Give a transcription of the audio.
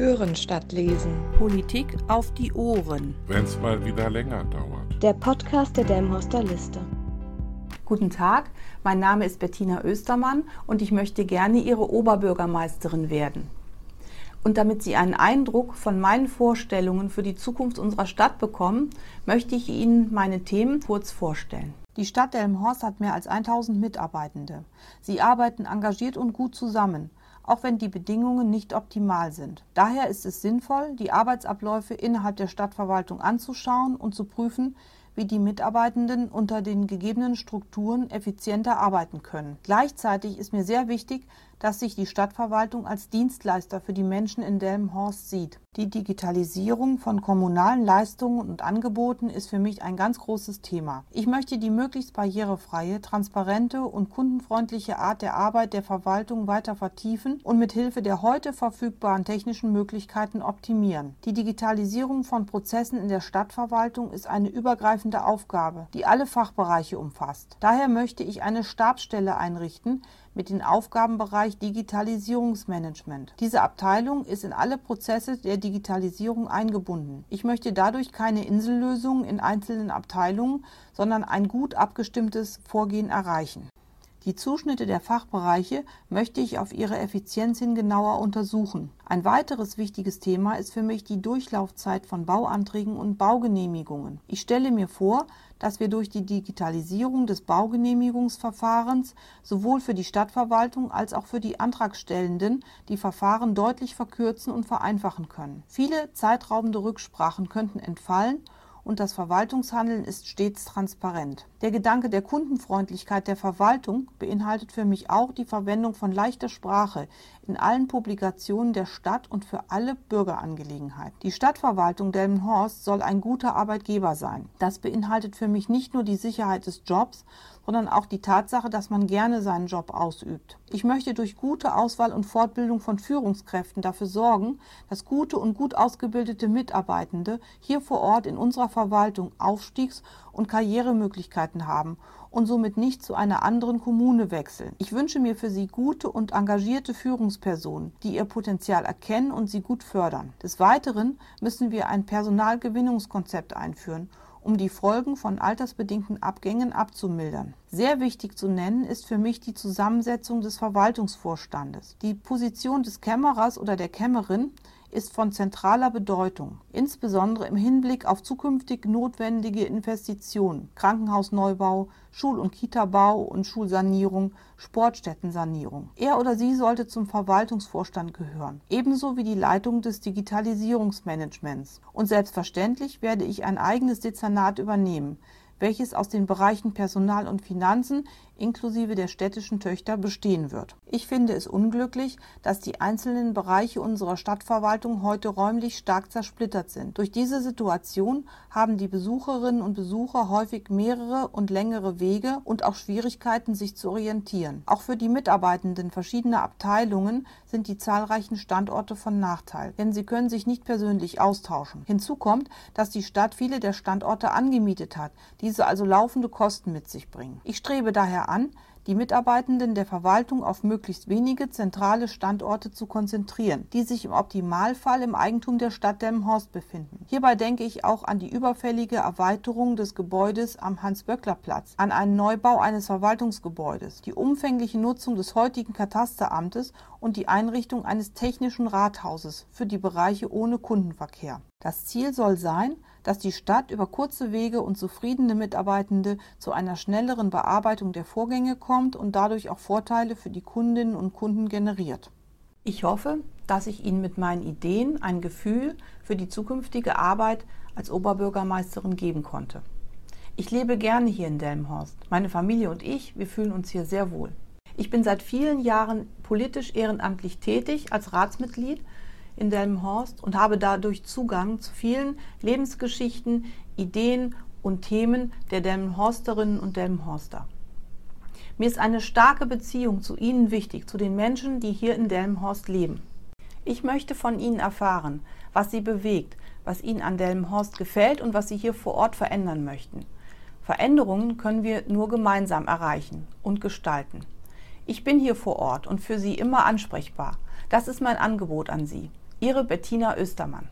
Hören statt lesen. Politik auf die Ohren. Wenn es mal wieder länger dauert. Der Podcast der Delmhorster Liste. Guten Tag, mein Name ist Bettina Östermann und ich möchte gerne Ihre Oberbürgermeisterin werden. Und damit Sie einen Eindruck von meinen Vorstellungen für die Zukunft unserer Stadt bekommen, möchte ich Ihnen meine Themen kurz vorstellen. Die Stadt Delmenhorst hat mehr als 1000 Mitarbeitende. Sie arbeiten engagiert und gut zusammen auch wenn die Bedingungen nicht optimal sind. Daher ist es sinnvoll, die Arbeitsabläufe innerhalb der Stadtverwaltung anzuschauen und zu prüfen, wie die Mitarbeitenden unter den gegebenen Strukturen effizienter arbeiten können. Gleichzeitig ist mir sehr wichtig, dass sich die Stadtverwaltung als Dienstleister für die Menschen in Delmenhorst sieht. Die Digitalisierung von kommunalen Leistungen und Angeboten ist für mich ein ganz großes Thema. Ich möchte die möglichst barrierefreie, transparente und kundenfreundliche Art der Arbeit der Verwaltung weiter vertiefen und mit Hilfe der heute verfügbaren technischen Möglichkeiten optimieren. Die Digitalisierung von Prozessen in der Stadtverwaltung ist eine übergreifende Aufgabe, die alle Fachbereiche umfasst. Daher möchte ich eine Stabsstelle einrichten, mit dem Aufgabenbereich Digitalisierungsmanagement. Diese Abteilung ist in alle Prozesse der Digitalisierung eingebunden. Ich möchte dadurch keine Insellösungen in einzelnen Abteilungen, sondern ein gut abgestimmtes Vorgehen erreichen. Die Zuschnitte der Fachbereiche möchte ich auf ihre Effizienz hin genauer untersuchen. Ein weiteres wichtiges Thema ist für mich die Durchlaufzeit von Bauanträgen und Baugenehmigungen. Ich stelle mir vor, dass wir durch die Digitalisierung des Baugenehmigungsverfahrens sowohl für die Stadtverwaltung als auch für die Antragstellenden die Verfahren deutlich verkürzen und vereinfachen können. Viele zeitraubende Rücksprachen könnten entfallen und das Verwaltungshandeln ist stets transparent. Der Gedanke der Kundenfreundlichkeit der Verwaltung beinhaltet für mich auch die Verwendung von leichter Sprache in allen Publikationen der Stadt und für alle Bürgerangelegenheiten. Die Stadtverwaltung Delmenhorst soll ein guter Arbeitgeber sein. Das beinhaltet für mich nicht nur die Sicherheit des Jobs, sondern auch die Tatsache, dass man gerne seinen Job ausübt. Ich möchte durch gute Auswahl und Fortbildung von Führungskräften dafür sorgen, dass gute und gut ausgebildete Mitarbeitende hier vor Ort in unserer Verwaltung Aufstiegs- und Karrieremöglichkeiten haben und somit nicht zu einer anderen Kommune wechseln. Ich wünsche mir für sie gute und engagierte Führungspersonen, die ihr Potenzial erkennen und sie gut fördern. Des Weiteren müssen wir ein Personalgewinnungskonzept einführen um die Folgen von altersbedingten Abgängen abzumildern. Sehr wichtig zu nennen ist für mich die Zusammensetzung des Verwaltungsvorstandes. Die Position des Kämmerers oder der Kämmerin ist von zentraler Bedeutung, insbesondere im Hinblick auf zukünftig notwendige Investitionen, Krankenhausneubau, Schul- und Kitabau und Schulsanierung, Sportstättensanierung. Er oder sie sollte zum Verwaltungsvorstand gehören, ebenso wie die Leitung des Digitalisierungsmanagements. Und selbstverständlich werde ich ein eigenes Dezernat übernehmen, welches aus den Bereichen Personal und Finanzen inklusive der städtischen Töchter bestehen wird. Ich finde es unglücklich, dass die einzelnen Bereiche unserer Stadtverwaltung heute räumlich stark zersplittert sind. Durch diese Situation haben die Besucherinnen und Besucher häufig mehrere und längere Wege und auch Schwierigkeiten, sich zu orientieren. Auch für die Mitarbeitenden verschiedener Abteilungen sind die zahlreichen Standorte von Nachteil, denn sie können sich nicht persönlich austauschen. Hinzu kommt, dass die Stadt viele der Standorte angemietet hat, diese also laufende Kosten mit sich bringen. Ich strebe daher an, die Mitarbeitenden der Verwaltung auf möglichst wenige zentrale Standorte zu konzentrieren, die sich im Optimalfall im Eigentum der Stadt Delmenhorst befinden. Hierbei denke ich auch an die überfällige Erweiterung des Gebäudes am Hans-Böckler-Platz, an einen Neubau eines Verwaltungsgebäudes, die umfängliche Nutzung des heutigen Katasteramtes und die Einrichtung eines technischen Rathauses für die Bereiche ohne Kundenverkehr. Das Ziel soll sein, dass die Stadt über kurze Wege und zufriedene Mitarbeitende zu einer schnelleren Bearbeitung der Vorgänge kommt und dadurch auch Vorteile für die Kundinnen und Kunden generiert. Ich hoffe, dass ich Ihnen mit meinen Ideen ein Gefühl für die zukünftige Arbeit als Oberbürgermeisterin geben konnte. Ich lebe gerne hier in Delmenhorst. Meine Familie und ich, wir fühlen uns hier sehr wohl. Ich bin seit vielen Jahren politisch ehrenamtlich tätig als Ratsmitglied in Delmenhorst und habe dadurch Zugang zu vielen Lebensgeschichten, Ideen und Themen der Delmenhorsterinnen und Delmenhorster. Mir ist eine starke Beziehung zu Ihnen wichtig, zu den Menschen, die hier in Delmenhorst leben. Ich möchte von Ihnen erfahren, was Sie bewegt, was Ihnen an Delmenhorst gefällt und was Sie hier vor Ort verändern möchten. Veränderungen können wir nur gemeinsam erreichen und gestalten. Ich bin hier vor Ort und für Sie immer ansprechbar. Das ist mein Angebot an Sie. Ihre Bettina Östermann.